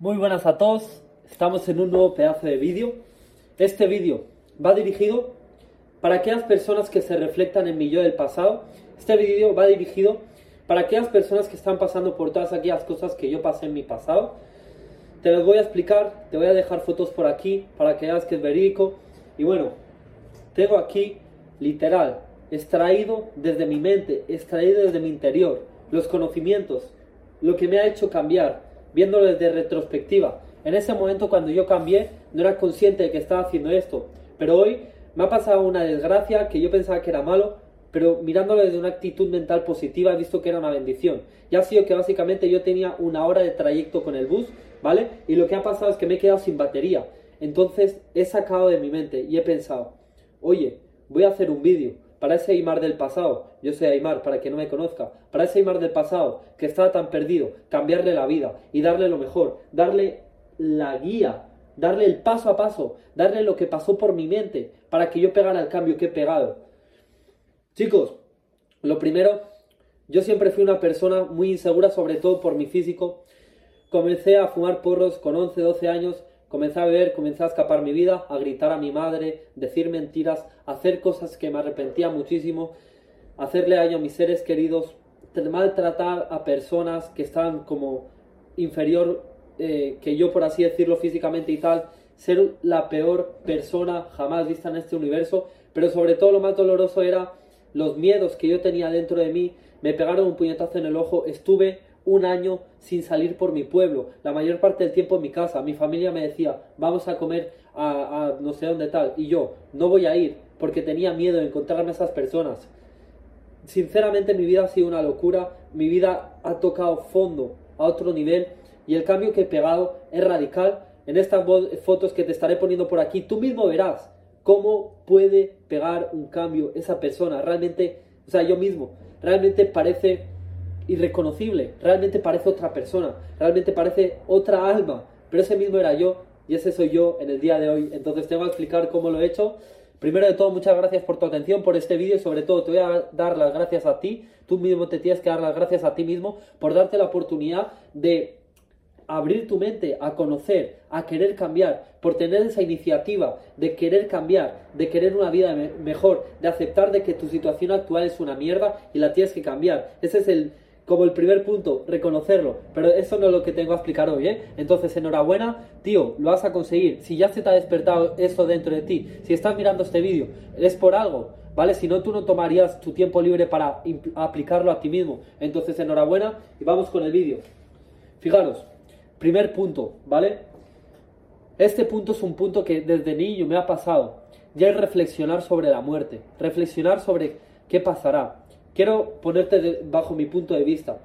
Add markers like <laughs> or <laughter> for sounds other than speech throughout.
Muy buenas a todos, estamos en un nuevo pedazo de vídeo. Este vídeo va dirigido para aquellas personas que se reflectan en mi yo del pasado. Este vídeo va dirigido para aquellas personas que están pasando por todas aquellas cosas que yo pasé en mi pasado. Te las voy a explicar, te voy a dejar fotos por aquí para que veas que es verídico. Y bueno, tengo aquí literal, extraído desde mi mente, extraído desde mi interior, los conocimientos, lo que me ha hecho cambiar, viéndolo desde retrospectiva. En ese momento cuando yo cambié, no era consciente de que estaba haciendo esto, pero hoy me ha pasado una desgracia que yo pensaba que era malo, pero mirándolo desde una actitud mental positiva he visto que era una bendición. Y ha sido que básicamente yo tenía una hora de trayecto con el bus, ¿vale? Y lo que ha pasado es que me he quedado sin batería. Entonces he sacado de mi mente y he pensado, oye, voy a hacer un vídeo para ese Aymar del pasado, yo soy Aymar, para que no me conozca, para ese Aymar del pasado que estaba tan perdido, cambiarle la vida y darle lo mejor, darle la guía, darle el paso a paso, darle lo que pasó por mi mente, para que yo pegara el cambio que he pegado. Chicos, lo primero, yo siempre fui una persona muy insegura, sobre todo por mi físico. Comencé a fumar porros con 11, 12 años Comencé a beber, comencé a escapar mi vida, a gritar a mi madre, decir mentiras, hacer cosas que me arrepentía muchísimo, hacerle daño a mis seres queridos, maltratar a personas que estaban como inferior eh, que yo, por así decirlo, físicamente y tal, ser la peor persona jamás vista en este universo, pero sobre todo lo más doloroso era los miedos que yo tenía dentro de mí, me pegaron un puñetazo en el ojo, estuve un año sin salir por mi pueblo, la mayor parte del tiempo en mi casa. Mi familia me decía, vamos a comer a, no sé dónde tal, y yo no voy a ir porque tenía miedo de encontrarme a esas personas. Sinceramente mi vida ha sido una locura, mi vida ha tocado fondo a otro nivel y el cambio que he pegado es radical. En estas fotos que te estaré poniendo por aquí, tú mismo verás cómo puede pegar un cambio esa persona. Realmente, o sea, yo mismo, realmente parece irreconocible, realmente parece otra persona, realmente parece otra alma, pero ese mismo era yo y ese soy yo en el día de hoy. Entonces te voy a explicar cómo lo he hecho. Primero de todo, muchas gracias por tu atención, por este vídeo y sobre todo te voy a dar las gracias a ti. Tú mismo te tienes que dar las gracias a ti mismo por darte la oportunidad de abrir tu mente a conocer, a querer cambiar, por tener esa iniciativa de querer cambiar, de querer una vida mejor, de aceptar de que tu situación actual es una mierda y la tienes que cambiar. Ese es el, como el primer punto, reconocerlo. Pero eso no es lo que tengo a explicar hoy, ¿eh? Entonces, enhorabuena, tío, lo vas a conseguir. Si ya se te ha despertado eso dentro de ti, si estás mirando este vídeo, es por algo, ¿vale? Si no, tú no tomarías tu tiempo libre para aplicarlo a ti mismo. Entonces, enhorabuena y vamos con el vídeo. Fijaros, primer punto, ¿vale? Este punto es un punto que desde niño me ha pasado. Ya es reflexionar sobre la muerte, reflexionar sobre qué pasará. Quiero ponerte bajo mi punto de vista.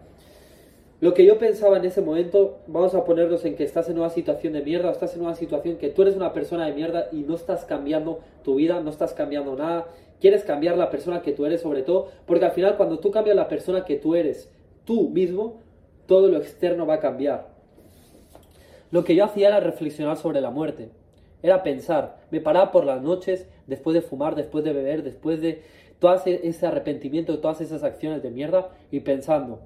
Lo que yo pensaba en ese momento, vamos a ponernos en que estás en una situación de mierda, estás en una situación que tú eres una persona de mierda y no estás cambiando tu vida, no estás cambiando nada, quieres cambiar la persona que tú eres sobre todo, porque al final cuando tú cambias la persona que tú eres, tú mismo, todo lo externo va a cambiar. Lo que yo hacía era reflexionar sobre la muerte, era pensar, me paraba por las noches, después de fumar, después de beber, después de todo ese arrepentimiento, todas esas acciones de mierda y pensando,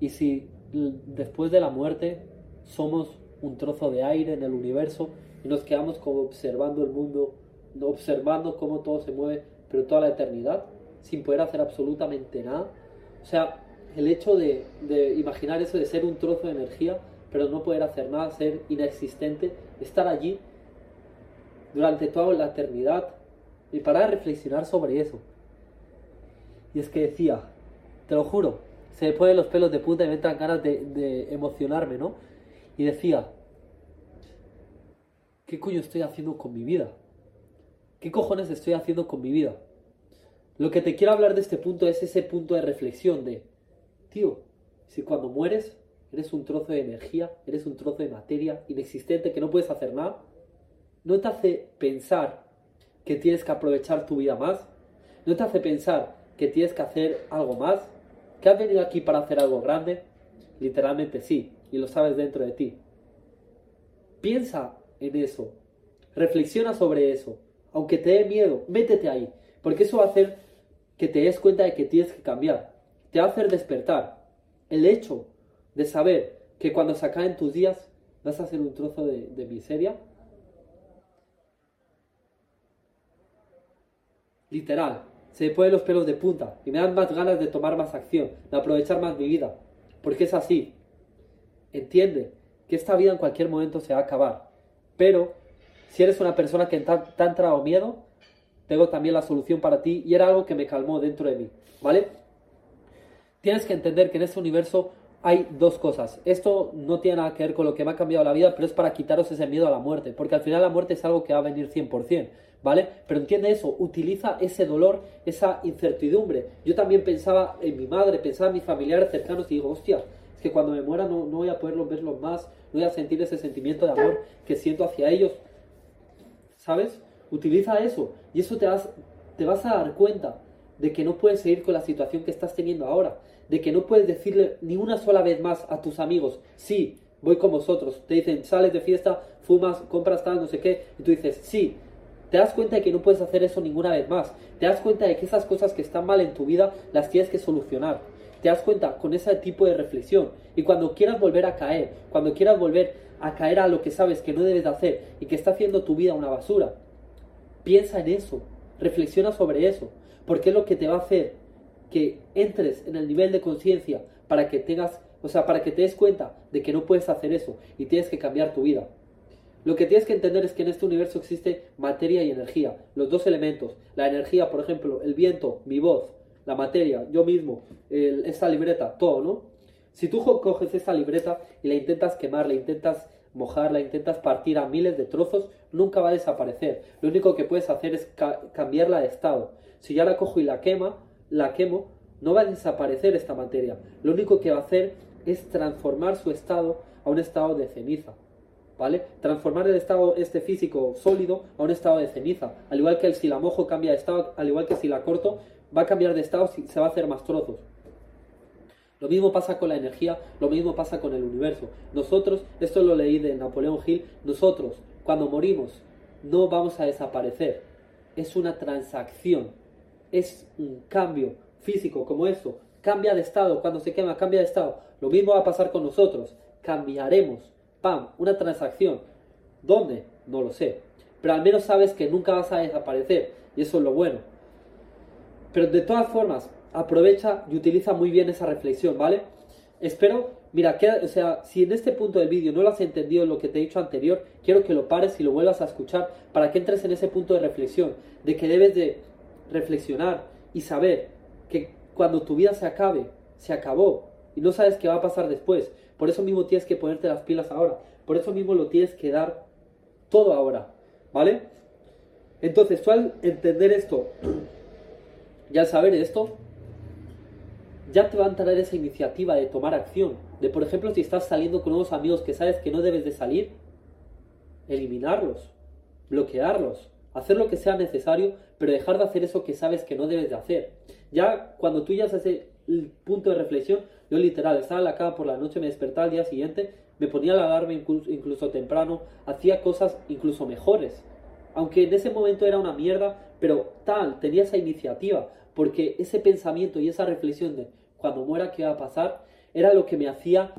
¿y si después de la muerte somos un trozo de aire en el universo y nos quedamos como observando el mundo, observando cómo todo se mueve, pero toda la eternidad, sin poder hacer absolutamente nada? O sea, el hecho de, de imaginar eso de ser un trozo de energía, pero no poder hacer nada, ser inexistente, estar allí durante toda la eternidad, y para reflexionar sobre eso. Y es que decía, te lo juro, se me ponen los pelos de punta y me entran ganas de, de emocionarme, ¿no? Y decía, ¿qué coño estoy haciendo con mi vida? ¿Qué cojones estoy haciendo con mi vida? Lo que te quiero hablar de este punto es ese punto de reflexión de, tío, si cuando mueres eres un trozo de energía, eres un trozo de materia inexistente que no puedes hacer nada, ¿no te hace pensar que tienes que aprovechar tu vida más? ¿No te hace pensar que tienes que hacer algo más? ¿Que has venido aquí para hacer algo grande? Literalmente sí, y lo sabes dentro de ti. Piensa en eso, reflexiona sobre eso, aunque te dé miedo, métete ahí, porque eso va a hacer que te des cuenta de que tienes que cambiar, te va a hacer despertar. El hecho de saber que cuando se acaben tus días vas a ser un trozo de, de miseria. Literal, se me ponen los pelos de punta y me dan más ganas de tomar más acción, de aprovechar más mi vida. Porque es así. Entiende que esta vida en cualquier momento se va a acabar. Pero si eres una persona que te ha entrado miedo, tengo también la solución para ti y era algo que me calmó dentro de mí. ¿Vale? Tienes que entender que en este universo hay dos cosas. Esto no tiene nada que ver con lo que me ha cambiado la vida, pero es para quitaros ese miedo a la muerte, porque al final la muerte es algo que va a venir 100%, ¿vale? Pero entiende eso, utiliza ese dolor, esa incertidumbre. Yo también pensaba en mi madre, pensaba en mis familiares cercanos y digo, hostia, es que cuando me muera no, no voy a poderlos verlos más, no voy a sentir ese sentimiento de amor que siento hacia ellos. ¿Sabes? Utiliza eso y eso te vas, te vas a dar cuenta de que no puedes seguir con la situación que estás teniendo ahora de que no puedes decirle ni una sola vez más a tus amigos, sí, voy con vosotros. Te dicen, sales de fiesta, fumas, compras tal, no sé qué, y tú dices, sí. Te das cuenta de que no puedes hacer eso ninguna vez más. Te das cuenta de que esas cosas que están mal en tu vida las tienes que solucionar. Te das cuenta con ese tipo de reflexión. Y cuando quieras volver a caer, cuando quieras volver a caer a lo que sabes que no debes de hacer y que está haciendo tu vida una basura, piensa en eso. Reflexiona sobre eso. Porque es lo que te va a hacer que entres en el nivel de conciencia para que tengas, o sea, para que te des cuenta de que no puedes hacer eso y tienes que cambiar tu vida. Lo que tienes que entender es que en este universo existe materia y energía, los dos elementos. La energía, por ejemplo, el viento, mi voz, la materia, yo mismo, esta libreta, todo, ¿no? Si tú coges esta libreta y la intentas quemar, la intentas mojar, la intentas partir a miles de trozos, nunca va a desaparecer. Lo único que puedes hacer es cambiarla de estado. Si ya la cojo y la quema, la quemo, no va a desaparecer esta materia. Lo único que va a hacer es transformar su estado a un estado de ceniza. ¿Vale? Transformar el estado este físico sólido a un estado de ceniza. Al igual que el, si la mojo cambia de estado, al igual que si la corto, va a cambiar de estado, se va a hacer más trozos. Lo mismo pasa con la energía, lo mismo pasa con el universo. Nosotros, esto lo leí de Napoleón Hill, nosotros, cuando morimos, no vamos a desaparecer. Es una transacción es un cambio físico como eso. Cambia de estado, cuando se quema, cambia de estado. Lo mismo va a pasar con nosotros. Cambiaremos. ¡Pam! Una transacción. ¿Dónde? No lo sé. Pero al menos sabes que nunca vas a desaparecer. Y eso es lo bueno. Pero de todas formas, aprovecha y utiliza muy bien esa reflexión, ¿vale? Espero, mira, que, o sea, si en este punto del vídeo no lo has entendido lo que te he dicho anterior, quiero que lo pares y lo vuelvas a escuchar para que entres en ese punto de reflexión, de que debes de reflexionar y saber que cuando tu vida se acabe, se acabó y no sabes qué va a pasar después. Por eso mismo tienes que ponerte las pilas ahora. Por eso mismo lo tienes que dar todo ahora. ¿Vale? Entonces, tú al entender esto y al saber esto, ya te va a entrar esa iniciativa de tomar acción. De, por ejemplo, si estás saliendo con unos amigos que sabes que no debes de salir, eliminarlos, bloquearlos, hacer lo que sea necesario, pero dejar de hacer eso que sabes que no debes de hacer. Ya cuando tú ya haces el punto de reflexión, yo literal estaba en la cama por la noche, me despertaba al día siguiente, me ponía la alarma incluso, incluso temprano, hacía cosas incluso mejores. Aunque en ese momento era una mierda, pero tal, tenía esa iniciativa, porque ese pensamiento y esa reflexión de cuando muera qué va a pasar, era lo que me hacía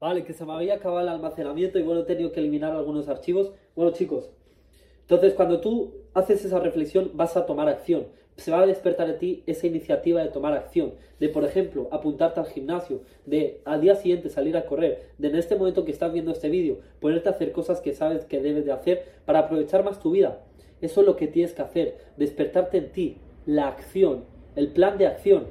Vale, que se me había acabado el almacenamiento y bueno, he tenido que eliminar algunos archivos. Bueno, chicos, entonces, cuando tú haces esa reflexión, vas a tomar acción. Se va a despertar en ti esa iniciativa de tomar acción. De, por ejemplo, apuntarte al gimnasio. De al día siguiente salir a correr. De en este momento que estás viendo este vídeo, ponerte a hacer cosas que sabes que debes de hacer para aprovechar más tu vida. Eso es lo que tienes que hacer. Despertarte en ti. La acción. El plan de acción.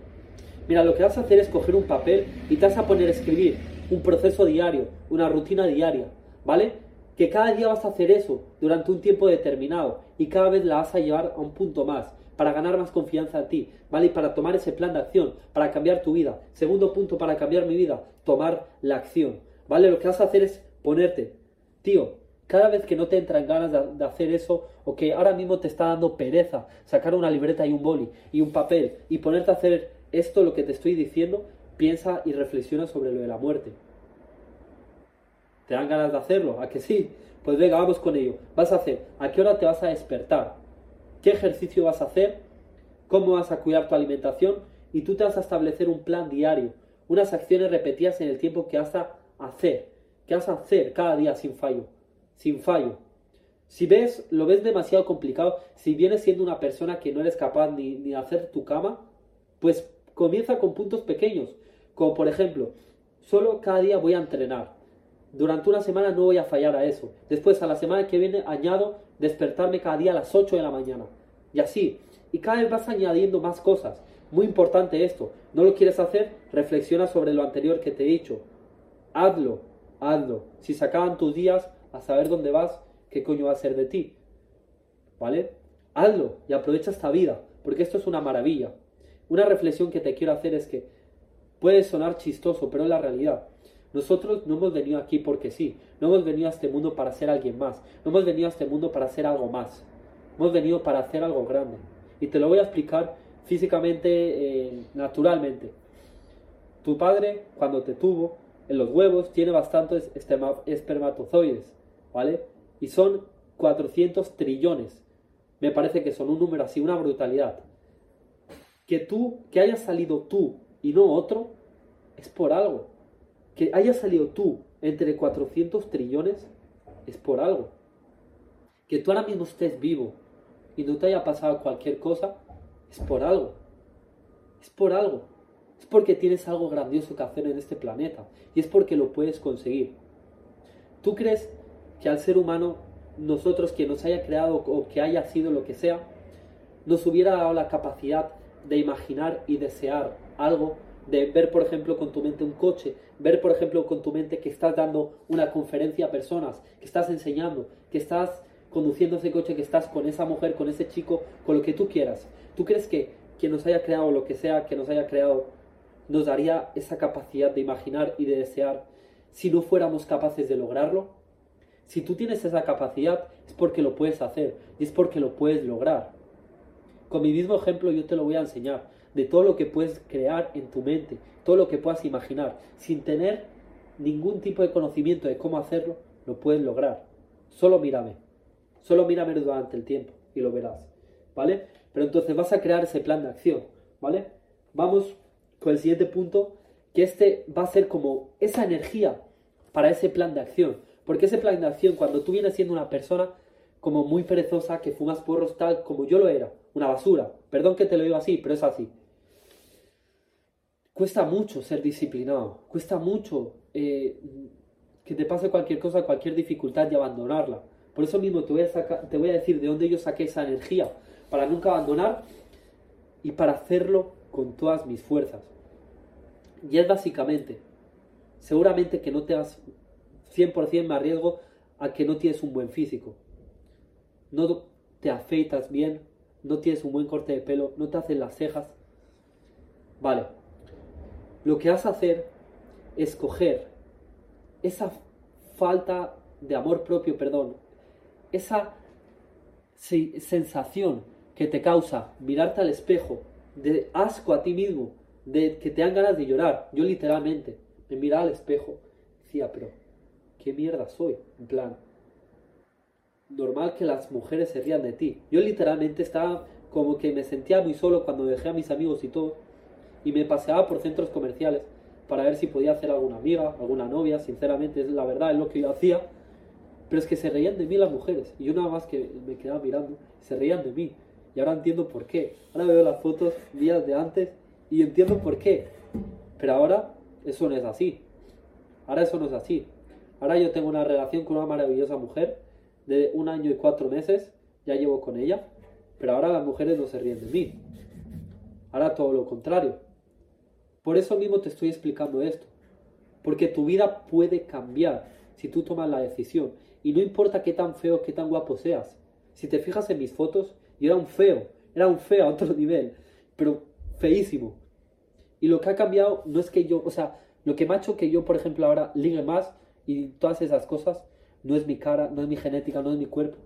Mira, lo que vas a hacer es coger un papel y te vas a poner a escribir un proceso diario, una rutina diaria. ¿Vale? que cada día vas a hacer eso durante un tiempo determinado y cada vez la vas a llevar a un punto más para ganar más confianza en ti, ¿vale? Y para tomar ese plan de acción, para cambiar tu vida. Segundo punto para cambiar mi vida, tomar la acción, ¿vale? Lo que vas a hacer es ponerte, tío, cada vez que no te entran ganas de, hacer eso o que ahora mismo te está dando pereza sacar una libreta y un boli y un papel y ponerte a hacer esto, lo que te estoy diciendo, piensa y reflexiona sobre lo de la muerte. ¿Te dan ganas de hacerlo? ¿A que sí? Pues venga, vamos con ello. Vas a hacer, ¿a qué hora te vas a despertar? ¿Qué ejercicio vas a hacer? ¿Cómo vas a cuidar tu alimentación? Y tú te vas a establecer un plan diario, unas acciones repetidas en el tiempo que vas a hacer. que vas a hacer cada día sin fallo, sin fallo. Si ves, lo ves demasiado complicado, si vienes siendo una persona que no eres capaz ni, ni de hacer tu cama, pues comienza con puntos pequeños, como por ejemplo, solo cada día voy a entrenar. Durante una semana no voy a fallar a eso. Después, a la semana que viene, añado despertarme cada día a las 8 de la mañana. Y así. Y cada vez vas añadiendo más cosas. Muy importante esto. ¿No lo quieres hacer? Reflexiona sobre lo anterior que te he dicho. Hazlo, hazlo. Si se acaban tus días, a saber dónde vas, qué coño va a ser de ti. ¿Vale? Hazlo y aprovecha esta vida, porque esto es una maravilla. Una reflexión que te quiero hacer es que puede sonar chistoso, pero es la realidad. Nosotros no hemos venido aquí porque sí, no hemos venido a este mundo para ser alguien más, no hemos venido a este mundo para hacer algo más, hemos venido para hacer algo grande. Y te lo voy a explicar físicamente, eh, naturalmente. Tu padre, cuando te tuvo, en los huevos tiene bastantes espermatozoides, ¿vale? Y son 400 trillones. Me parece que son un número así, una brutalidad. Que tú, que hayas salido tú y no otro, es por algo que haya salido tú entre 400 trillones es por algo. Que tú ahora mismo estés vivo y no te haya pasado cualquier cosa es por algo. Es por algo. Es porque tienes algo grandioso que hacer en este planeta y es porque lo puedes conseguir. ¿Tú crees que al ser humano, nosotros que nos haya creado o que haya sido lo que sea, nos hubiera dado la capacidad de imaginar y desear algo de ver, por ejemplo, con tu mente un coche, ver, por ejemplo, con tu mente que estás dando una conferencia a personas, que estás enseñando, que estás conduciendo ese coche, que estás con esa mujer, con ese chico, con lo que tú quieras. ¿Tú crees que quien nos haya creado lo que sea que nos haya creado nos daría esa capacidad de imaginar y de desear si no fuéramos capaces de lograrlo? Si tú tienes esa capacidad es porque lo puedes hacer y es porque lo puedes lograr. Con mi mismo ejemplo yo te lo voy a enseñar de todo lo que puedes crear en tu mente, todo lo que puedas imaginar, sin tener ningún tipo de conocimiento de cómo hacerlo, lo puedes lograr. Solo mírame, solo mírame durante el tiempo y lo verás, ¿vale? Pero entonces vas a crear ese plan de acción, ¿vale? Vamos con el siguiente punto, que este va a ser como esa energía para ese plan de acción. Porque ese plan de acción, cuando tú vienes siendo una persona como muy perezosa, que fumas porros tal como yo lo era, una basura, perdón que te lo digo así, pero es así. Cuesta mucho ser disciplinado, cuesta mucho eh, que te pase cualquier cosa, cualquier dificultad y abandonarla. Por eso mismo te voy, a te voy a decir de dónde yo saqué esa energía, para nunca abandonar y para hacerlo con todas mis fuerzas. Y es básicamente, seguramente que no te das 100% me arriesgo a que no tienes un buen físico. No te afeitas bien, no tienes un buen corte de pelo, no te hacen las cejas. Vale, lo que vas a hacer es coger esa falta de amor propio, perdón, esa sensación que te causa mirarte al espejo, de asco a ti mismo, de que te dan ganas de llorar. Yo literalmente me miraba al espejo, decía, pero ¿qué mierda soy? En plan, normal que las mujeres se rían de ti. Yo literalmente estaba como que me sentía muy solo cuando dejé a mis amigos y todo y me paseaba por centros comerciales para ver si podía hacer alguna amiga, alguna novia, sinceramente es la verdad, es lo que yo hacía, pero es que se reían de mí las mujeres y yo nada más que me quedaba mirando, se reían de mí y ahora entiendo por qué. Ahora veo las fotos días de antes y entiendo por qué, pero ahora eso no es así. Ahora eso no es así. Ahora yo tengo una relación con una maravillosa mujer de un año y cuatro meses, ya llevo con ella, pero ahora las mujeres no se ríen de mí. Ahora todo lo contrario. Por eso mismo te estoy explicando esto. Porque tu vida puede cambiar si tú tomas la decisión. Y no importa qué tan feo, qué tan guapo seas. Si te fijas en mis fotos, yo era un feo. Era un feo a otro <laughs> nivel. Pero feísimo. Y lo que ha cambiado no es que yo, o sea, lo que me ha hecho que yo, por ejemplo, ahora ligue más y todas esas cosas, no es mi cara, no es mi genética, no es mi cuerpo.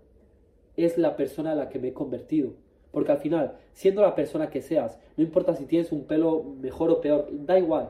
Es la persona a la que me he convertido. Porque al final, siendo la persona que seas, no importa si tienes un pelo mejor o peor, da igual.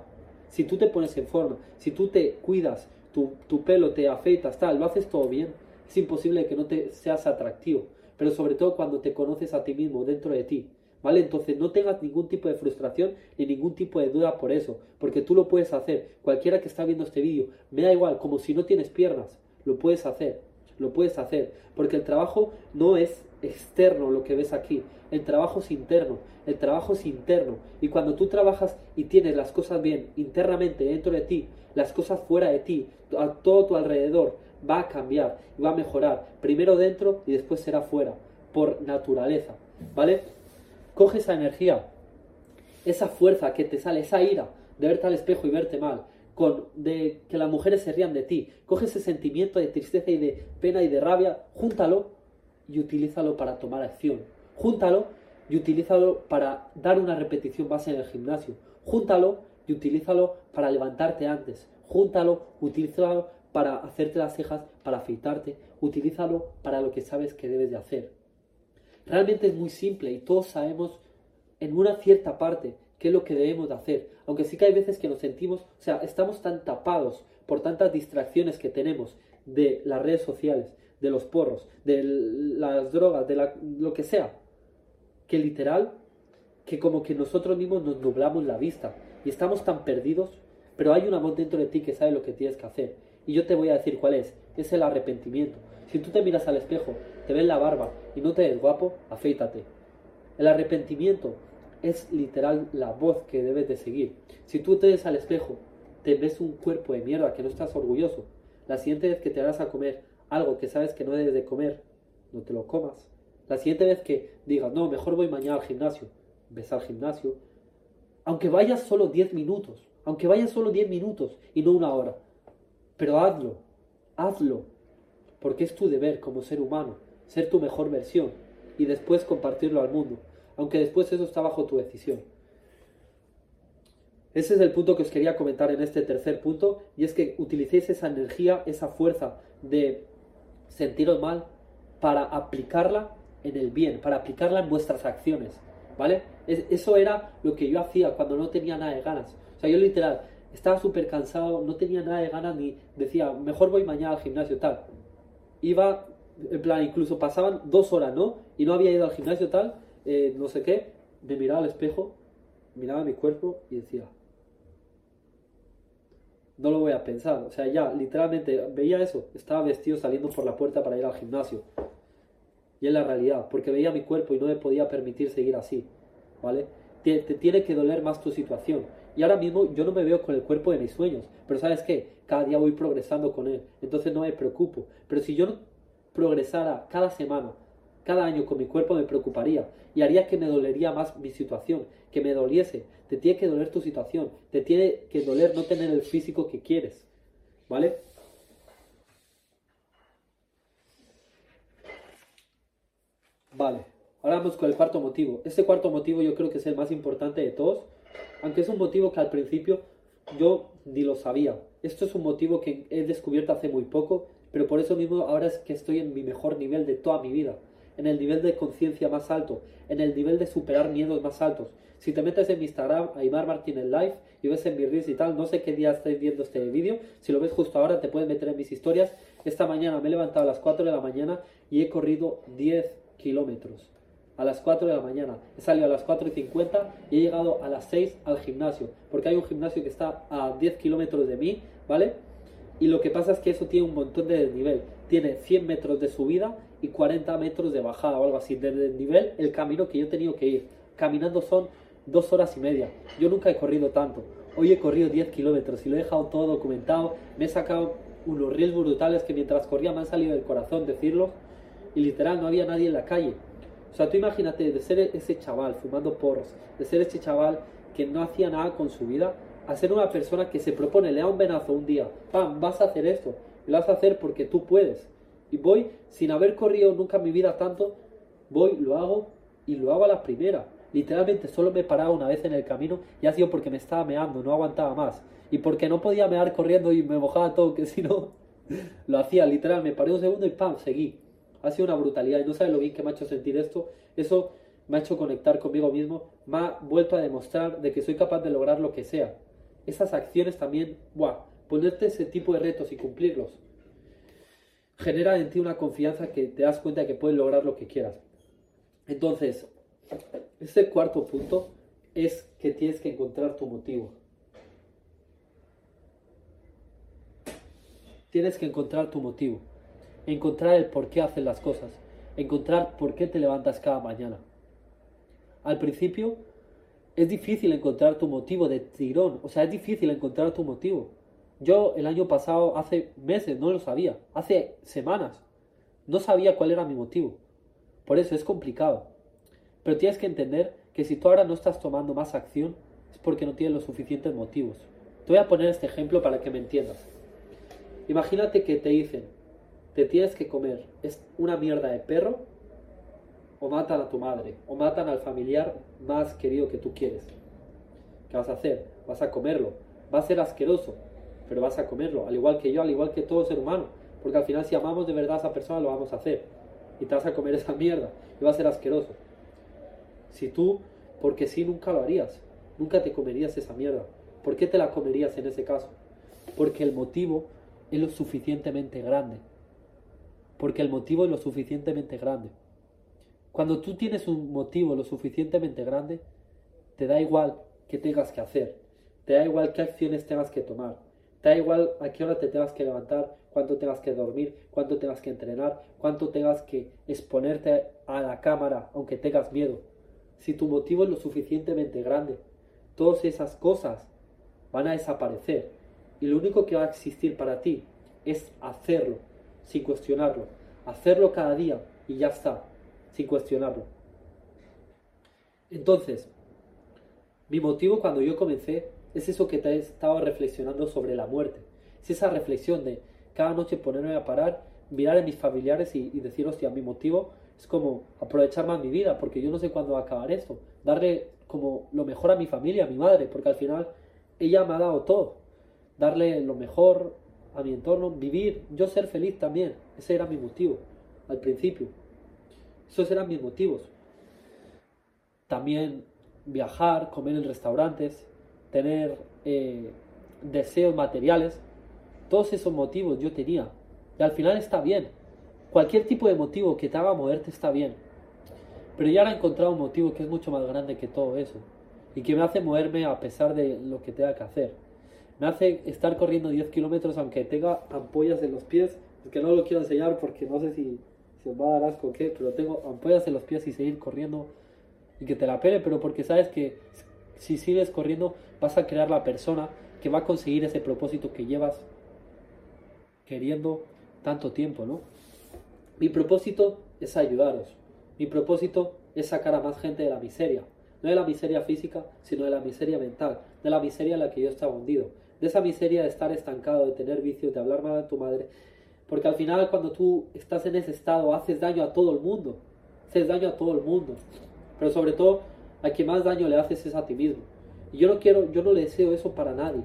Si tú te pones en forma, si tú te cuidas, tu, tu pelo te afeitas, tal, lo haces todo bien, es imposible que no te seas atractivo. Pero sobre todo cuando te conoces a ti mismo dentro de ti, ¿Vale? Entonces no tengas ningún tipo de frustración ni ningún tipo de duda por eso, porque tú lo puedes hacer. Cualquiera que está viendo este vídeo, me da igual, como si no tienes piernas, lo puedes hacer, lo puedes hacer, porque el trabajo no es externo lo que ves aquí, el trabajo es interno, el trabajo es interno. Y cuando tú trabajas y tienes las cosas bien internamente dentro de ti, las cosas fuera de ti, a todo tu alrededor, va a cambiar y va a mejorar. Primero dentro y después será fuera, por naturaleza. ¿Vale? Coge esa energía, esa fuerza que te sale, esa ira de verte al espejo y verte mal, con de que las mujeres se rían de ti. Coge ese sentimiento de tristeza y de pena y de rabia, júntalo y utilízalo para tomar acción. Júntalo y utilízalo para dar una repetición base en el gimnasio. Júntalo y utilízalo para levantarte antes. Júntalo, utilízalo para hacerte las cejas, para afeitarte. Utilízalo para lo que sabes que debes de hacer. Realmente es muy simple y todos sabemos en una cierta parte qué es lo que debemos de hacer. Aunque sí que hay veces que nos sentimos, o sea, estamos tan tapados por tantas distracciones que tenemos de las redes sociales, de los porros, de las drogas, de lo que sea, que literal, que como que nosotros mismos nos nublamos la vista y estamos tan perdidos, pero hay una voz dentro de ti que sabe lo que tienes que hacer. Y yo te voy a decir cuál es, es el arrepentimiento. Si tú te miras al espejo, te ves la barba y no te ves guapo, afeítate. El arrepentimiento es literal la voz que debes de seguir. Si tú te ves al espejo, te ves un cuerpo de mierda que no estás orgulloso, la siguiente vez que te vas a comer algo que sabes que no debes de comer, no te lo comas. La siguiente vez que digas, no, mejor voy mañana al gimnasio, ves al gimnasio, aunque vayas solo 10 minutos, aunque vayas solo 10 minutos y no una hora, pero hazlo, hazlo, porque es tu deber como ser humano, ser tu mejor versión y después compartirlo al mundo, aunque después eso está bajo tu decisión. Ese es el punto que os quería comentar en este tercer punto, y es que utilicéis esa energía, esa fuerza de sentiros mal para aplicarla en el bien, para aplicarla en vuestras acciones, ¿vale? eso era lo que yo hacía cuando no tenía nada de ganas. O sea, yo literal estaba súper cansado, no tenía nada de ganas ni decía, mejor voy mañana al gimnasio tal. Iba, en plan, incluso pasaban dos horas, ¿no? Y no había ido al gimnasio tal, eh, no sé qué, me miraba al espejo, miraba mi cuerpo y decía, no lo voy a pensar. O sea, ya, literalmente, veía eso. Estaba vestido saliendo por la puerta para ir al gimnasio. Y es la realidad, porque veía mi cuerpo y no me podía permitir seguir así. ¿Vale? Te, tiene que doler más tu situación. Y ahora mismo yo no me veo con el cuerpo de mis sueños. Pero ¿sabes qué? Cada día voy progresando con él. Entonces no me preocupo. Pero si yo no progresara cada semana, cada año con mi cuerpo me preocuparía y haría que me dolería más mi situación, que me doliese. Te tiene que doler tu situación, te tiene que doler no tener el físico que quieres. ¿Vale? Vale, ahora vamos con el cuarto motivo. Este cuarto motivo yo creo que es el más importante de todos, aunque es un motivo que al principio yo ni lo sabía. Esto es un motivo que he descubierto hace muy poco, pero por eso mismo ahora es que estoy en mi mejor nivel de toda mi vida en el nivel de conciencia más alto, en el nivel de superar miedos más altos. Si te metes en mi Instagram, Aymar Martínez Live, y ves en mi Reels y tal, no sé qué día estáis viendo este vídeo, si lo ves justo ahora te puedes meter en mis historias. Esta mañana me he levantado a las 4 de la mañana y he corrido 10 kilómetros. A las 4 de la mañana. He salido a las 4 y 50 y he llegado a las 6 al gimnasio. Porque hay un gimnasio que está a 10 kilómetros de mí, ¿vale? Y lo que pasa es que eso tiene un montón de desnivel. Tiene 100 metros de subida y 40 metros de bajada o algo así. Desde el nivel, el camino que yo he tenido que ir. Caminando son dos horas y media. Yo nunca he corrido tanto. Hoy he corrido 10 kilómetros y lo he dejado todo documentado. Me he sacado unos ríos brutales que mientras corría me han salido del corazón decirlo. Y literal no había nadie en la calle. O sea, tú imagínate de ser ese chaval fumando porros, de ser ese chaval que no hacía nada con su vida, a ser una persona que se propone, le da un venazo un día, pam, vas a hacer esto. lo vas a hacer porque tú puedes. Y voy, sin haber corrido nunca en mi vida tanto, voy, lo hago y lo hago a la primera. Literalmente solo me he parado una vez en el camino y ha sido porque me estaba meando, no aguantaba más. Y porque no podía mear corriendo y me mojaba todo, que <laughs> si no, lo hacía. Literal, me paré un segundo y ¡pam! Seguí. Ha sido una brutalidad y no sabes lo bien que me ha hecho sentir esto. Eso me ha hecho conectar conmigo mismo, me ha vuelto a demostrar de que soy capaz de lograr lo que sea. Esas acciones también, ¡buah! Ponerte ese tipo de retos y cumplirlos genera en ti una confianza que te das cuenta de que puedes lograr lo que quieras. Entonces, Este cuarto punto es que tienes que encontrar tu motivo. Tienes que encontrar tu motivo. Encontrar el por qué haces las cosas. Encontrar por qué te levantas cada mañana. Al principio es difícil encontrar tu motivo de tirón. O sea, es difícil encontrar tu motivo. Yo el año pasado, hace meses, no lo sabía. Hace semanas. No sabía cuál era mi motivo. Por eso es complicado. Pero tienes que entender que si tú ahora no estás tomando más acción, es porque no tienes los suficientes motivos. Te voy a poner este ejemplo para que me entiendas. Imagínate que te dicen, te tienes que comer es una mierda de perro o matan a tu madre o matan al familiar más querido que tú quieres. ¿Qué vas a hacer? Vas a comerlo. Va a ser asqueroso, pero vas a comerlo, al igual que yo, al igual que todo ser humano. Porque al final si amamos de verdad a esa persona lo vamos a hacer. Y te vas a comer esa mierda y va a ser asqueroso. Si tú, porque si nunca lo harías, nunca te comerías esa mierda. ¿Por qué te la comerías en ese caso? Porque el motivo es lo suficientemente grande. Porque el motivo es lo suficientemente grande. Cuando tú tienes un motivo lo suficientemente grande, te da igual qué tengas que hacer, te da igual qué acciones tengas que tomar, da igual a qué hora te tengas que levantar, cuánto tengas que dormir, cuánto tengas que entrenar, cuánto tengas que exponerte a la cámara, aunque tengas miedo. Si tu motivo es lo suficientemente grande, todas esas cosas van a desaparecer y lo único que va a existir para ti es hacerlo, sin cuestionarlo. Hacerlo cada día y ya está, sin cuestionarlo. Entonces, mi motivo cuando yo comencé es eso que te he estado reflexionando sobre la muerte. Es esa reflexión de cada noche ponerme a parar, mirar a mis familiares y, decir, hostia, mi motivo es como aprovechar más mi vida, porque yo no sé cuándo va a acabar esto. Darle como lo mejor a mi familia, a mi madre, porque al final ella me ha dado todo. Darle lo mejor a mi entorno, vivir, yo ser feliz también. Ese era mi motivo al principio. Esos eran mis motivos. También viajar, comer en restaurantes, tener eh, deseos materiales. Todos esos motivos yo tenía. Y al final está bien. Cualquier tipo de motivo que te haga moverte está bien. Pero ya he encontrado un motivo que es mucho más grande que todo eso. Y que me hace moverme a pesar de lo que tenga que hacer. Me hace estar corriendo 10 kilómetros aunque tenga ampollas en los pies. Que no lo quiero enseñar porque no sé si se os va a dar asco o qué. Pero tengo ampollas en los pies y seguir corriendo. Y que te la pele. Pero porque sabes que si sigues corriendo vas a crear la persona que va a conseguir ese propósito que llevas queriendo tanto tiempo, ¿no? Mi propósito es ayudaros. Mi propósito es sacar a más gente de la miseria. No de la miseria física, sino de la miseria mental, de la miseria en la que yo estaba hundido. De esa miseria de estar estancado, de tener vicios, de hablar mal a tu madre. Porque al final cuando tú estás en ese estado haces daño a todo el mundo. Haces daño a todo el mundo. Pero sobre todo a quien más daño le haces es a ti mismo. Y yo no quiero, yo no le deseo eso para nadie.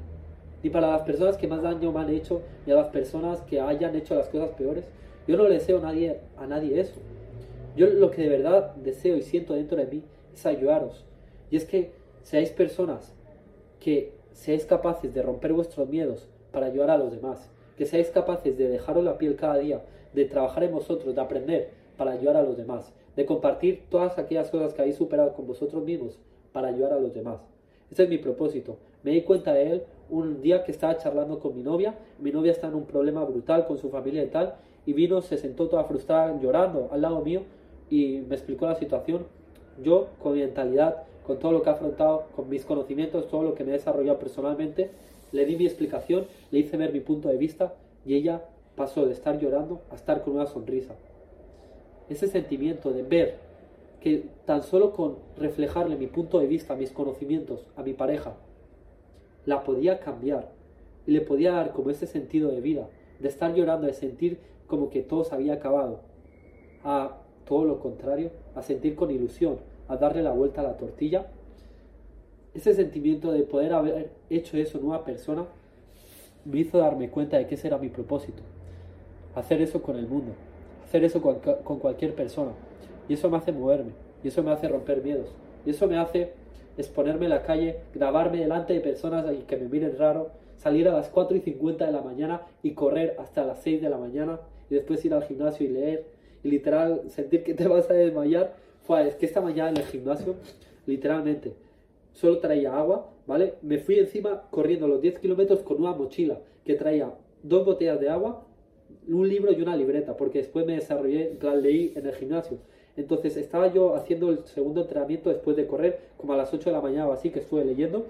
Ni para las personas que más daño me han hecho, ni a las personas que hayan hecho las cosas peores. Yo no le deseo a nadie, a nadie eso. Yo lo que de verdad deseo y siento dentro de mí es ayudaros. Y es que seáis personas que seáis capaces de romper vuestros miedos para ayudar a los demás. Que seáis capaces de dejaros la piel cada día, de trabajar en vosotros, de aprender para ayudar a los demás. De compartir todas aquellas cosas que habéis superado con vosotros mismos para ayudar a los demás. Ese es mi propósito. Me di cuenta de él un día que estaba charlando con mi novia. Mi novia está en un problema brutal con su familia y tal y vino, se sentó toda frustrada, llorando al lado mío y me explicó la situación. Yo, con mi mentalidad, con todo lo que he afrontado, con mis conocimientos, todo lo que me he desarrollado personalmente, le di mi explicación, le hice ver mi punto de vista y ella pasó de estar llorando a estar con una sonrisa. Ese sentimiento de ver que tan solo con reflejarle mi punto de vista, mis conocimientos a mi pareja, la podía cambiar y le podía dar como ese sentido de vida, de estar llorando, de sentir como que todo se había acabado, a todo lo contrario, a sentir con ilusión, a darle la vuelta a la tortilla. Ese sentimiento de poder haber hecho eso en una persona me hizo darme cuenta de que ese era mi propósito. Hacer eso con el mundo, hacer eso con, cualquier persona. Y eso me hace moverme, y eso me hace romper miedos, y eso me hace exponerme en la calle, grabarme delante de personas que me miren raro, salir a las 4 y 50 de la mañana y correr hasta las 6 de la mañana y después ir al gimnasio y leer y literal sentir que te <laughs> vas a desmayar, Fue, es que esta mañana en el gimnasio, literalmente, solo traía agua, ¿vale? Me fui encima corriendo los 10 kilómetros con una mochila que traía dos botellas de agua, un libro y una libreta, porque después me desarrollé, en plan leí en el gimnasio. Entonces estaba yo haciendo el segundo entrenamiento después de correr, como a las 8 de la mañana o así, que estuve leyendo.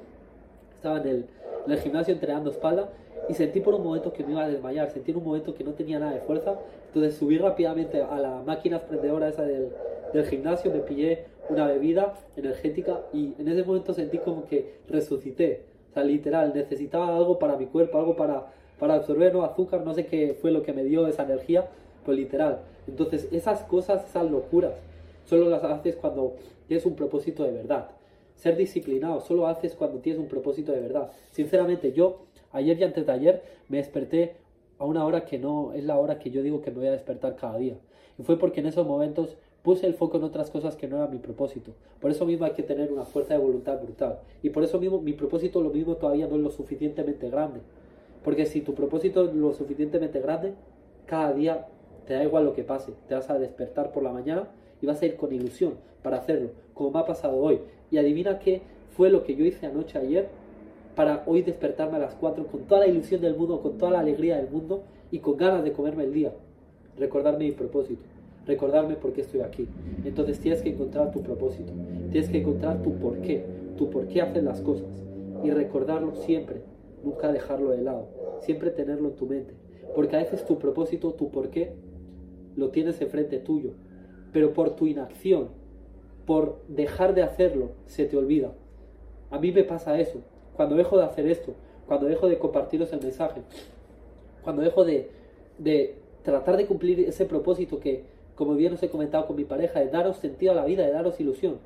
Estaba en el, en el gimnasio entrenando espalda y sentí por un momento que me iba a desmayar, sentí en un momento que no tenía nada de fuerza. Entonces subí rápidamente a la máquina prendedora esa del, del gimnasio, me pillé una bebida energética y en ese momento sentí como que resucité. O sea, literal, necesitaba algo para mi cuerpo, algo para, para absorber ¿no? azúcar, no sé qué fue lo que me dio esa energía, pues literal. Entonces, esas cosas, esas locuras, solo las haces cuando tienes un propósito de verdad. Ser disciplinado solo haces cuando tienes un propósito de verdad. Sinceramente, yo ayer y antes de ayer me desperté a una hora que no es la hora que yo digo que me voy a despertar cada día. Y fue porque en esos momentos puse el foco en otras cosas que no era mi propósito. Por eso mismo hay que tener una fuerza de voluntad brutal. Y por eso mismo mi propósito lo mismo todavía no es lo suficientemente grande. Porque si tu propósito es lo suficientemente grande, cada día te da igual lo que pase. Te vas a despertar por la mañana y vas a ir con ilusión para hacerlo, como me ha pasado hoy. Y adivina qué fue lo que yo hice anoche ayer para hoy despertarme a las 4 con toda la ilusión del mundo, con toda la alegría del mundo y con ganas de comerme el día. Recordarme mi propósito recordarme por qué estoy aquí. Entonces tienes que encontrar tu propósito, tienes que encontrar tu por qué, tu por qué haces las cosas y recordarlo siempre, nunca dejarlo de lado, siempre tenerlo en tu mente, porque a veces tu propósito, tu por qué, lo tienes enfrente tuyo, pero por tu inacción, por dejar de hacerlo, se te olvida. A mí me pasa eso, cuando dejo de hacer esto, cuando dejo de compartiros el mensaje, cuando dejo de, de tratar de cumplir ese propósito que, como bien os he comentado con mi pareja, de daros sentido a la vida, de daros ilusión.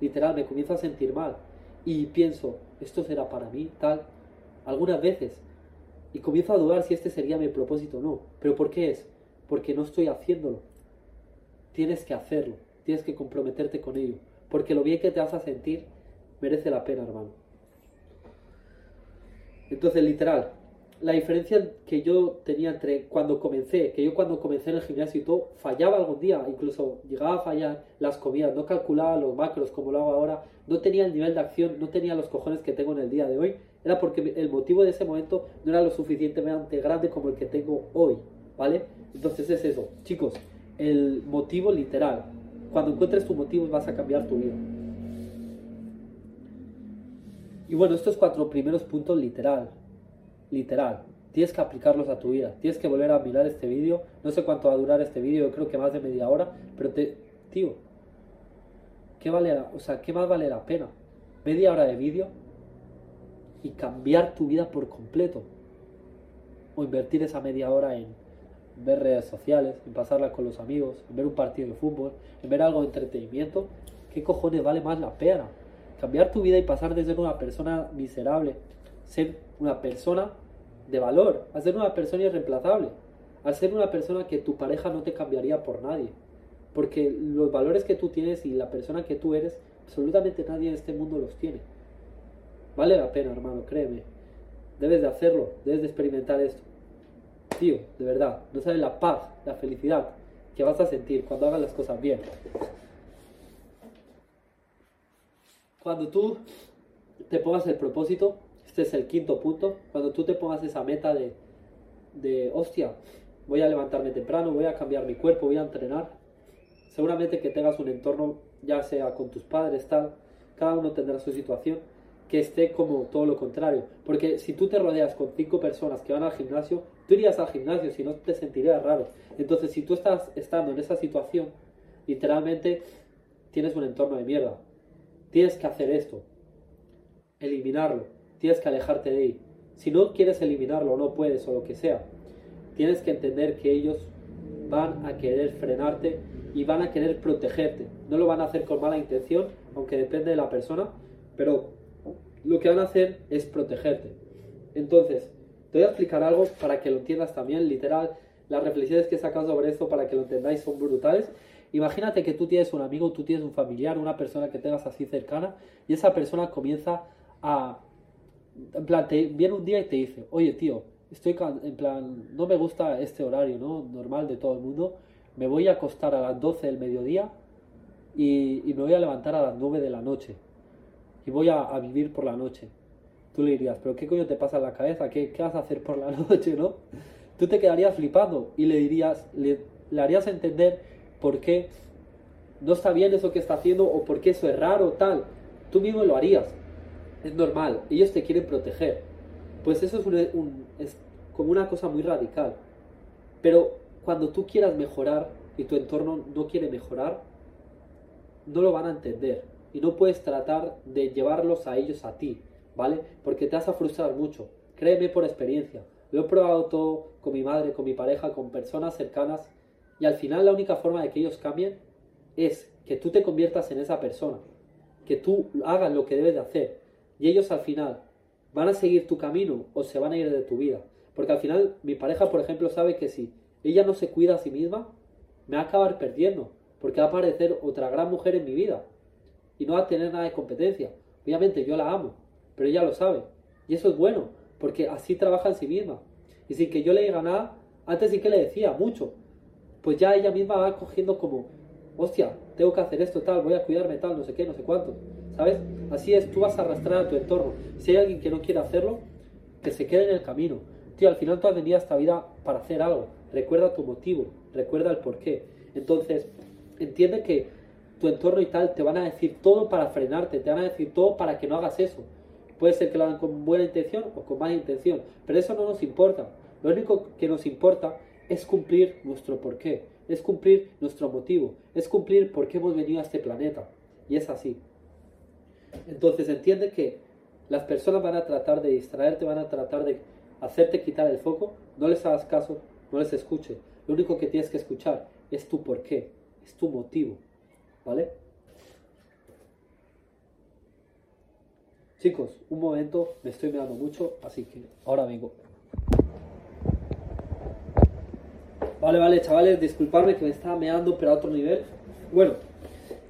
Literal, me comienzo a sentir mal y pienso, esto será para mí, tal, algunas veces. Y comienzo a dudar si este sería mi propósito o no. ¿Pero por qué es? Porque no estoy haciéndolo. Tienes que hacerlo, tienes que comprometerte con ello. Porque lo bien que te vas a sentir merece la pena, hermano. Entonces, literal, la diferencia que yo tenía entre cuando comencé, que yo cuando comencé en el gimnasio y todo, fallaba algún día, incluso llegaba a fallar las comidas, no calculaba los macros como lo hago ahora, no tenía el nivel de acción, no tenía los cojones que tengo en el día de hoy, era porque el motivo de ese momento no era lo suficientemente grande como el que tengo hoy, ¿vale? Entonces es eso, chicos, el motivo literal, cuando encuentres tu motivo vas a cambiar tu vida. Y bueno, estos cuatro primeros puntos literal, literal. Tienes que aplicarlos a tu vida. Tienes que volver a mirar este vídeo. No sé cuánto va a durar este vídeo, yo creo que más de media hora. Pero te, tío, ¿qué, vale, o sea, ¿qué más vale la pena? Media hora de vídeo y cambiar tu vida por completo. O invertir esa media hora en ver redes sociales, en pasarla con los amigos, en ver un partido de fútbol, en ver algo de entretenimiento. ¿Qué cojones vale más la pena? Cambiar tu vida y pasar de ser una persona miserable ser una persona de valor, a ser una persona irreemplazable, a ser una persona que tu pareja no te cambiaría por nadie. Porque los valores que tú tienes y la persona que tú eres, absolutamente nadie en este mundo los tiene. Vale la pena, hermano, créeme. Debes de hacerlo, debes de experimentar esto. Tío, de verdad, no sabes la paz, la felicidad que vas a sentir cuando hagas las cosas bien. Cuando tú te pongas el propósito este es el quinto punto. Cuando tú te pongas esa meta de, de, hostia, voy a levantarme temprano, voy a cambiar mi cuerpo, voy a entrenar. Seguramente que tengas un entorno, ya sea con tus padres, tal, cada uno tendrá su situación, que esté como todo lo contrario. Porque si tú te rodeas con cinco personas que van al gimnasio, tú irías al gimnasio, si no te sentirías raro. Entonces, si tú estás estando en esa situación, literalmente tienes un entorno de mierda. Tienes que hacer esto, eliminarlo tienes que alejarte de él. Si no quieres eliminarlo, no puedes o lo que sea, tienes que entender que ellos van a querer frenarte y van a querer protegerte. No lo van a hacer con mala intención, aunque depende de la persona, pero lo que van a hacer es protegerte. Entonces, te voy a explicar algo para que lo entiendas también, literal. Las reflexiones que he sacado sobre esto para que lo entendáis son brutales. Imagínate que tú tienes un amigo, tú tienes un familiar, una persona que tengas así cercana, y esa persona comienza a en plan, viene un día y te dice, oye tío, estoy en plan, no me gusta este horario, ¿no? Normal de todo el mundo, me voy a acostar a las 12 del mediodía y, me voy a levantar a las 9 de la noche y voy a, vivir por la noche. Tú le dirías, pero ¿qué coño te pasa en la cabeza? ¿Qué, ¿Qué, vas a hacer por la <laughs> noche, no? Tú te quedarías flipando y le dirías, le, harías entender por qué no está bien eso que está haciendo o por qué eso es raro, tal. Tú mismo lo harías. Es normal. Ellos te quieren proteger. Pues eso es, es como una cosa muy radical. Pero cuando tú quieras mejorar y tu entorno no quiere mejorar, no lo van a entender. Y no puedes tratar de llevarlos a ellos a ti, ¿vale? Porque te vas a frustrar mucho. Créeme por experiencia. Lo he probado todo con mi madre, con mi pareja, con personas cercanas. Y al final la única forma de que ellos cambien es que tú te conviertas en esa persona. Que tú hagas lo que debes de hacer. Y ellos al final van a seguir tu camino o se van a ir de tu vida. Porque al final mi pareja, por ejemplo, sabe que si ella no se cuida a sí misma, me va a acabar perdiendo. Porque va a aparecer otra gran mujer en mi vida. Y no va a tener nada de competencia. Obviamente yo la amo, pero ella lo sabe. Y eso es bueno, porque así trabaja en sí misma. Y sin que yo le diga nada, antes sí que le decía mucho. Pues ya ella misma va cogiendo como, hostia, tengo que hacer esto, tal, voy a cuidarme, tal, no sé qué, no sé cuánto. ¿Sabes? Así es, tú vas a arrastrar a tu entorno. Si hay alguien que no quiere hacerlo, que se quede en el camino. Tío, al final tú has venido a esta vida para hacer algo. Recuerda tu motivo, recuerda el porqué. Entonces, entiende que tu entorno y tal te van a decir todo para frenarte, te van a decir todo para que no hagas eso. Puede ser que lo hagan con buena intención o con mala intención, pero eso no nos importa. Lo único que nos importa es cumplir nuestro porqué, es cumplir nuestro motivo, es cumplir por qué hemos venido a este planeta. Y es así. Entonces entiende que las personas van a tratar de distraerte, van a tratar de hacerte quitar el foco, no les hagas caso, no les escuche. Lo único que tienes que escuchar es tu porqué, es tu motivo, ¿vale? Chicos, un momento, me estoy mirando mucho, así que ahora vengo. Vale, vale, chavales, disculpadme que me estaba meando, pero a otro nivel. Bueno,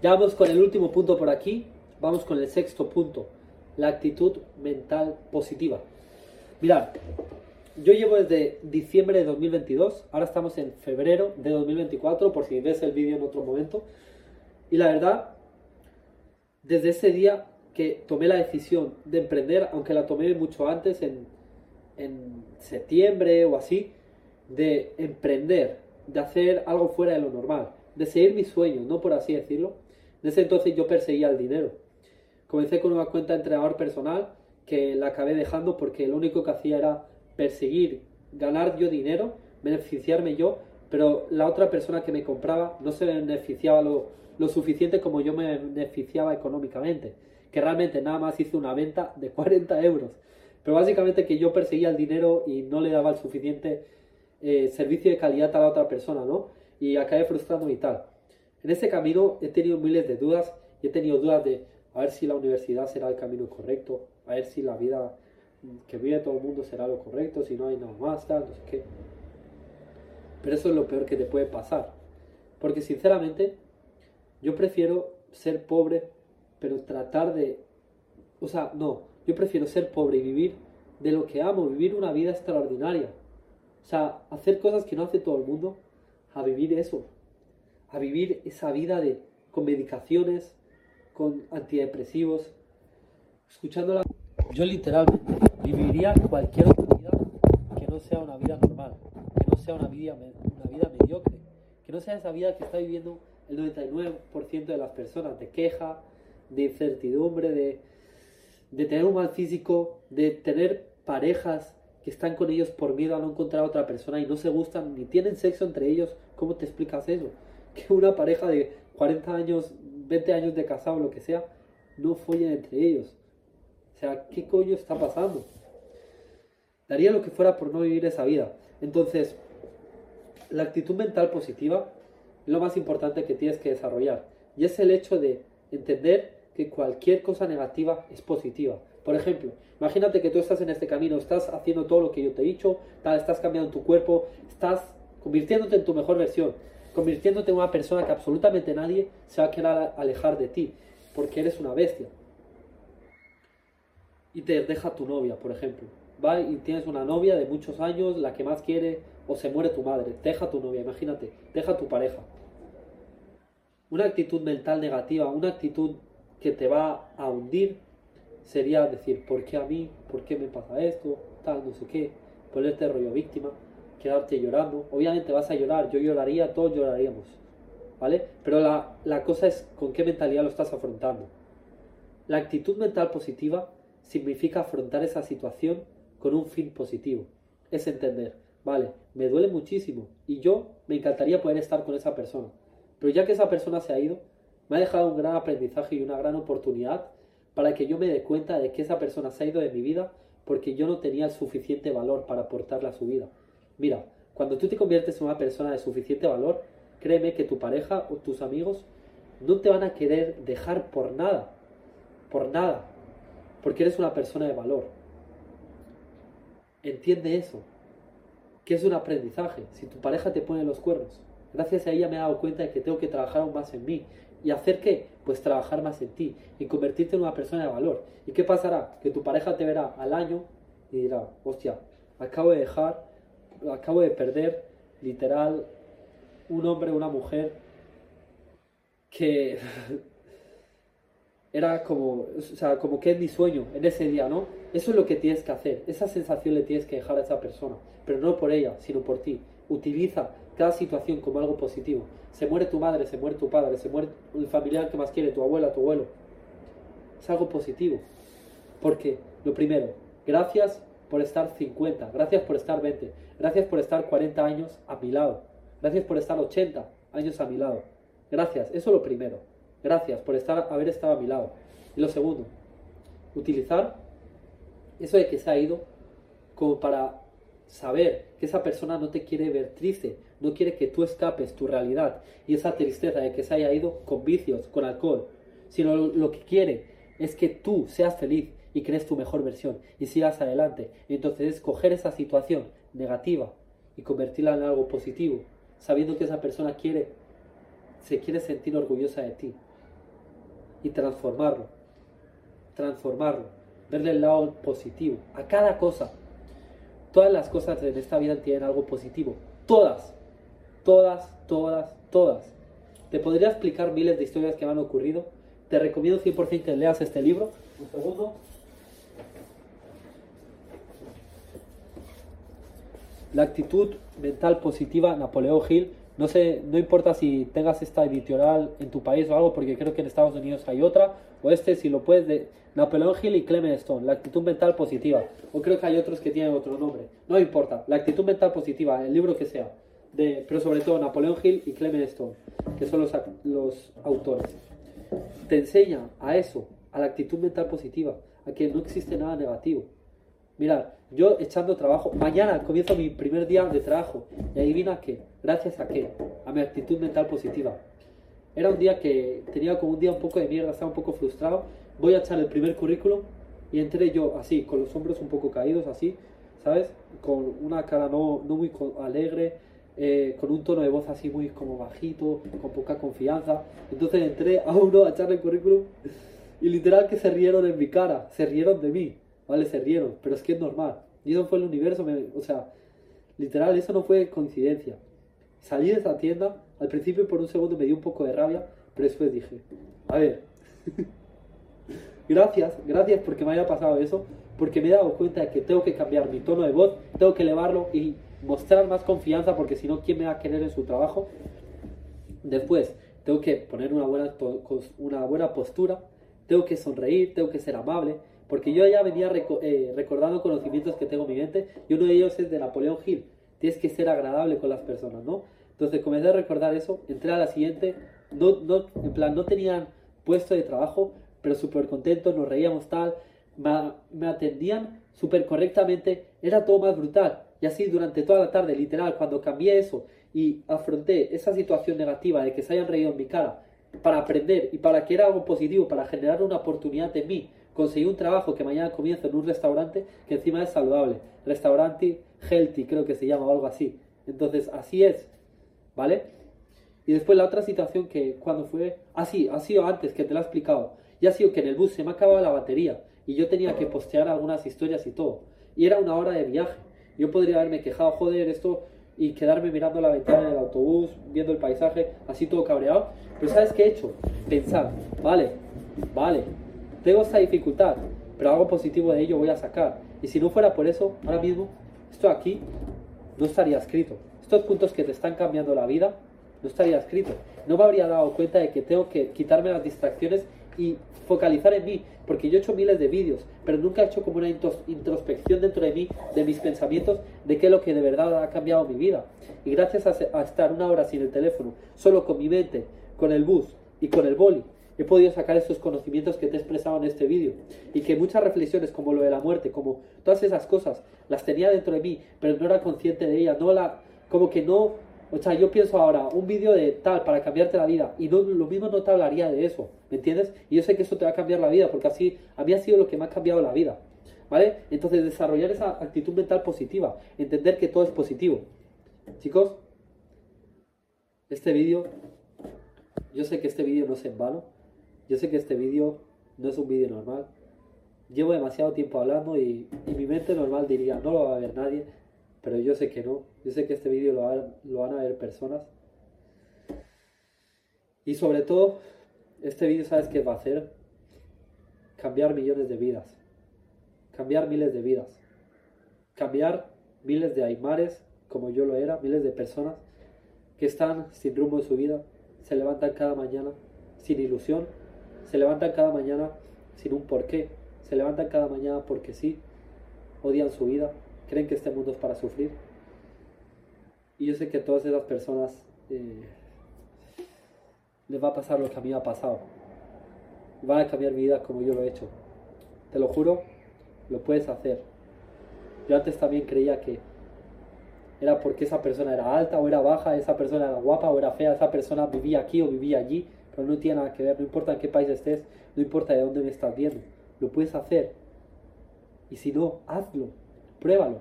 ya vamos con el último punto por aquí. Vamos con el sexto punto, la actitud mental positiva. Mirad, yo llevo desde diciembre de 2022, ahora estamos en febrero de 2024, por si ves el vídeo en otro momento. Y la verdad, desde ese día que tomé la decisión de emprender, aunque la tomé mucho antes, en, en septiembre o así, de emprender, de hacer algo fuera de lo normal, de seguir mis sueños, no por así decirlo. Ese entonces yo perseguía el dinero Comencé con una cuenta de entrenador personal que la acabé dejando porque lo único que hacía era perseguir, ganar yo dinero, beneficiarme yo, pero la otra persona que me compraba no se beneficiaba lo, suficiente como yo me beneficiaba económicamente, que realmente nada más hice una venta de <laughs> 40 euros. Pero básicamente que yo perseguía el dinero y no le daba el suficiente eh, servicio de calidad a la otra persona, ¿no? Y acabé frustrando y tal. En ese camino he tenido miles de dudas y he tenido dudas de, a ver si la universidad será el camino correcto, a ver si la vida que vive todo el mundo será lo correcto, si no hay nada más, tal, no sé qué. Pero eso es lo peor que te puede pasar. Porque sinceramente, yo prefiero ser pobre, pero tratar de... O sea, no, yo prefiero ser pobre y vivir de lo que amo, vivir una vida extraordinaria. O sea, hacer cosas que no hace todo el mundo, a vivir eso. A vivir esa vida de con medicaciones, con antidepresivos, escuchándola. Yo literalmente viviría cualquier otra vida que no sea una vida normal, una vida, una vida mediocre, que no sea esa vida que está viviendo el 99% de las personas, de queja, de incertidumbre, de, de tener un mal físico, de tener parejas que están con ellos por miedo a no encontrar a otra persona y no se gustan ni tienen sexo entre ellos. ¿Cómo te explicas eso? <laughs> Que una pareja de 40 años 20 años de casado, lo que sea, no follen entre ellos. O sea, ¿qué coño está pasando? Daría lo que fuera por no vivir esa vida. Entonces, la actitud mental positiva es lo más importante que tienes que desarrollar. Y es el hecho de entender que cualquier cosa negativa es positiva. Por ejemplo, imagínate que tú estás en este camino, estás haciendo todo lo que yo te he dicho, estás cambiando tu cuerpo, estás convirtiéndote en tu mejor versión convirtiéndote en una persona que absolutamente nadie se va a querer alejar de ti, porque eres una bestia. Y te deja tu novia, por ejemplo. Va y tienes una novia de muchos años, la que más quiere, o se muere tu madre, deja tu novia, imagínate, deja tu pareja. Una actitud mental negativa, una actitud que te va a hundir, sería decir, ¿por qué a mí? ¿Por qué me pasa esto? Tal, no sé qué. Ponerte rollo víctima, quedarte llorando. Obviamente vas a llorar, yo lloraría, todos lloraríamos. ¿Vale? Pero la, la cosa es con qué mentalidad lo estás afrontando. La actitud mental positiva significa afrontar esa situación con un fin positivo. Es entender, vale, me duele muchísimo y yo me encantaría poder estar con esa persona. Pero ya que esa persona se ha ido, me ha dejado un gran aprendizaje y una gran oportunidad para que yo me dé cuenta de que esa persona se ha ido de mi vida porque yo no tenía el suficiente valor para aportarle a su vida. Mira, cuando tú te conviertes en una persona de suficiente valor, créeme que tu pareja o tus amigos no te van a querer dejar por nada, por nada, porque eres una persona de valor. Entiende eso, que es un aprendizaje. Si tu pareja te pone los cuernos, gracias a ella me he dado cuenta de que tengo que trabajar aún más en mí. ¿Y hacer qué? Pues trabajar más en ti y convertirte en una persona de valor. ¿Y qué pasará? Que tu pareja te verá al año y dirá, hostia, acabo de dejar, acabo de perder, literal, un hombre, una mujer que <laughs> era como, o sea, como que es mi sueño en ese día, ¿no? Eso es lo que tienes que hacer, esa sensación le tienes que dejar a esa persona, pero no por ella, sino por ti. Utiliza cada situación como algo positivo. Se muere tu madre, se muere tu padre, se muere el familiar que más quiere, tu abuela, tu abuelo. Es algo positivo. Porque, lo primero, gracias por estar 50, gracias por estar 20, gracias por estar 40 años a mi lado, gracias por estar 80 años a mi lado. Gracias, eso es lo primero. Gracias por estar, haber estado a mi lado. Y lo segundo, utilizar eso de que se ha ido como para saber que esa persona no te quiere ver triste, no quiere que tú escapes tu realidad y esa tristeza de que se haya ido con vicios, con alcohol, sino lo, que quiere es que tú seas feliz y crees tu mejor versión y sigas adelante. Entonces es coger esa situación negativa y convertirla en algo positivo, sabiendo que esa persona quiere, se quiere sentir orgullosa de ti y transformarlo, transformarlo, verle el lado positivo a cada cosa. Todas las cosas en esta vida tienen algo positivo, todas, todas, todas, todas. Te podría explicar miles de historias que me han ocurrido. Te recomiendo 100% que leas este libro. Un segundo. La actitud mental positiva, Napoleón Hill. No sé, no importa si tengas esta editorial en tu país o algo, porque creo que en Estados Unidos hay otra, o este, si lo puedes, de Napoleón Hill y Clement Stone, la actitud mental positiva. O creo que hay otros que tienen otro nombre. No importa, la actitud mental positiva, el libro que sea. De, pero sobre todo Napoleón Hill y Clement Stone, que son los, los autores. Te enseña a eso, a la actitud mental positiva, a que no existe nada negativo. Mirad, yo echando trabajo, mañana comienzo mi primer día de trabajo. Y adivina qué, gracias a qué, a mi actitud mental positiva. Era un día que tenía como un día un poco de mierda, estaba un poco frustrado. Voy a echar el primer currículum y entré yo así, con los hombros un poco caídos, así, ¿sabes? Con una cara no, no muy alegre, eh, con un tono de voz así muy como bajito, con poca confianza. Entonces entré a uno a echarle el currículum y literal que se rieron en mi cara, se rieron de mí. ¿vale? Se rieron, pero es que es normal. Y eso fue el universo, o sea, literal, eso no fue coincidencia. Salí de esa tienda, al principio por un segundo me dio un poco de rabia, pero después dije, a ver, <laughs> gracias, gracias porque me haya pasado eso, porque me he dado cuenta de que tengo que cambiar mi tono de voz, tengo que elevarlo y mostrar más confianza, porque si no, ¿quién me va a querer en su trabajo? Después, tengo que poner una buena, una buena postura, tengo que sonreír, tengo que ser amable, porque yo ya venía eh, recordando conocimientos que tengo en mi mente y uno de ellos es de Napoleón Hill. Tienes que ser agradable con las personas, ¿no? Entonces comencé a recordar eso, entré a la siguiente, no, no, en plan, no tenían puesto de trabajo, pero súper contentos, nos reíamos tal, me, atendían súper correctamente, era todo más brutal. Y así durante toda la tarde, literal, cuando cambié eso y afronté esa situación negativa de que se hayan reído en mi cara, para aprender y para que era algo positivo, para generar una oportunidad en mí, conseguí un trabajo que mañana comienzo en un restaurante que encima es saludable. Restaurante healthy, creo que se llama o algo así. Entonces, así es, ¿vale? Y después la otra situación que cuando fue... Así, ha sido antes, que te lo he explicado. Y ha sido que en el bus se me acababa la batería y yo tenía que postear algunas historias y todo. Y era una hora de viaje. Yo podría haberme quejado, joder, esto y quedarme mirando la ventana del autobús, viendo el paisaje, así todo cabreado. Pero ¿sabes qué he hecho? Pensar, vale, vale, tengo esta dificultad, pero algo positivo de ello voy a sacar. Y si no fuera por eso, ahora mismo, esto aquí no estaría escrito. Estos puntos que te están cambiando la vida, no estaría escrito. No me habría dado cuenta de que tengo que quitarme las distracciones y focalizar en mí, porque yo he hecho miles de vídeos, pero nunca he hecho como una introspección dentro de mí, de mis pensamientos, de qué es lo que de verdad ha cambiado mi vida. Y gracias a, estar una hora sin el teléfono, solo con mi mente, con el bus y con el boli, he podido sacar esos conocimientos que te he expresado en este vídeo. Y que muchas reflexiones, como lo de la muerte, como todas esas cosas, las tenía dentro de mí, pero no era consciente de ellas, no la, como que no o sea, yo pienso ahora, un vídeo de tal para cambiarte la vida, y no, lo mismo no te hablaría de eso, ¿me entiendes? Y yo sé que eso te va a cambiar la vida, porque así a mí ha sido lo que me ha cambiado la vida, ¿vale? Entonces, desarrollar esa actitud mental positiva, entender que todo es positivo. Chicos, este vídeo, yo sé que este vídeo no es en vano, yo sé que este vídeo no es un vídeo normal, llevo demasiado tiempo hablando y, y mi mente normal diría, no lo va a ver nadie, pero yo sé que no. Yo sé que este vídeo lo, van a ver personas. Y sobre todo, este vídeo, ¿sabes qué va a hacer? Cambiar millones de vidas. Cambiar miles de vidas. Cambiar miles de aymares, como yo lo era, miles de personas que están sin rumbo en su vida, se levantan cada mañana sin ilusión, se levantan cada mañana sin un porqué, se levantan cada mañana porque sí, odian su vida, creen que este mundo es para sufrir. Y yo sé que a todas esas personas eh, les va a pasar lo que a mí ha pasado. Van a cambiar mi vida como yo lo he hecho. Te lo juro, lo puedes hacer. Yo antes también creía que era porque esa persona era alta o era baja, esa persona era guapa o era fea, esa persona vivía aquí o vivía allí, pero no tiene nada que ver, no importa en qué país estés, no importa de dónde me estás viendo, lo puedes hacer. Y si no, hazlo. Pruébalo.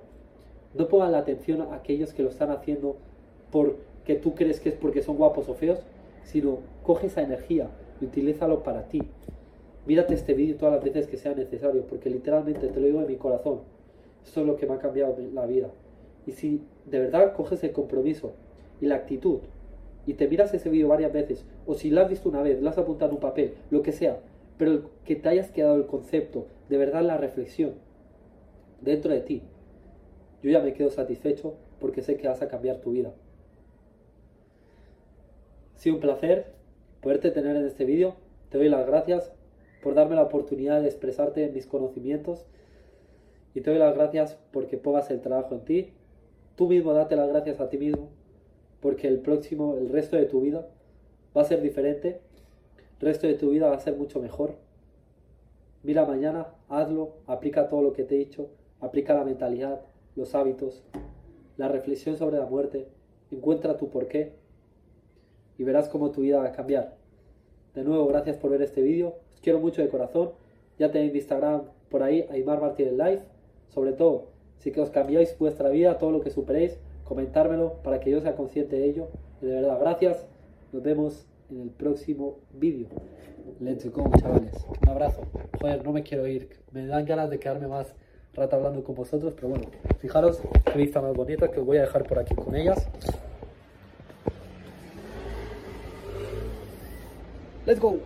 No pongan la atención a aquellos que lo están haciendo porque tú crees que es porque son guapos o feos, sino coge esa energía y utilízalo para ti. Mírate este vídeo todas las veces que sea necesario, porque literalmente te lo digo de mi corazón. Esto es lo que me ha cambiado la vida. Y si de verdad coges el compromiso y la actitud y te miras ese vídeo varias veces, o si lo has visto una vez, lo has apuntado en un papel, lo que sea, pero que te hayas quedado el concepto, de verdad la reflexión, dentro de ti. Yo ya me quedo satisfecho porque sé que vas a cambiar tu vida. Ha un placer poderte tener en este vídeo. Te doy las gracias por darme la oportunidad de expresarte mis conocimientos. Y te doy las gracias porque pongas el trabajo en ti. Tú mismo date las gracias a ti mismo porque el próximo, el resto de tu vida va a ser diferente. El resto de tu vida va a ser mucho mejor. Mira mañana, hazlo, aplica todo lo que te he dicho Aplica la mentalidad, los hábitos, la reflexión sobre la muerte, encuentra tu porqué y verás cómo tu vida va a cambiar. De nuevo, gracias por ver este vídeo. Os quiero mucho de corazón. Ya tenéis mi Instagram por ahí, Aymar Martínez Life. Sobre todo, si que os cambiáis vuestra vida, todo lo que superéis, comentármelo para que yo sea consciente de ello. De verdad, gracias. Nos vemos en el próximo vídeo. Let's go, chavales. Un abrazo. Joder, no me quiero ir. Me dan ganas de quedarme más rato hablando con vosotros, pero bueno, fijaros qué vista más bonita que os voy a dejar por aquí con ellas. Let's go.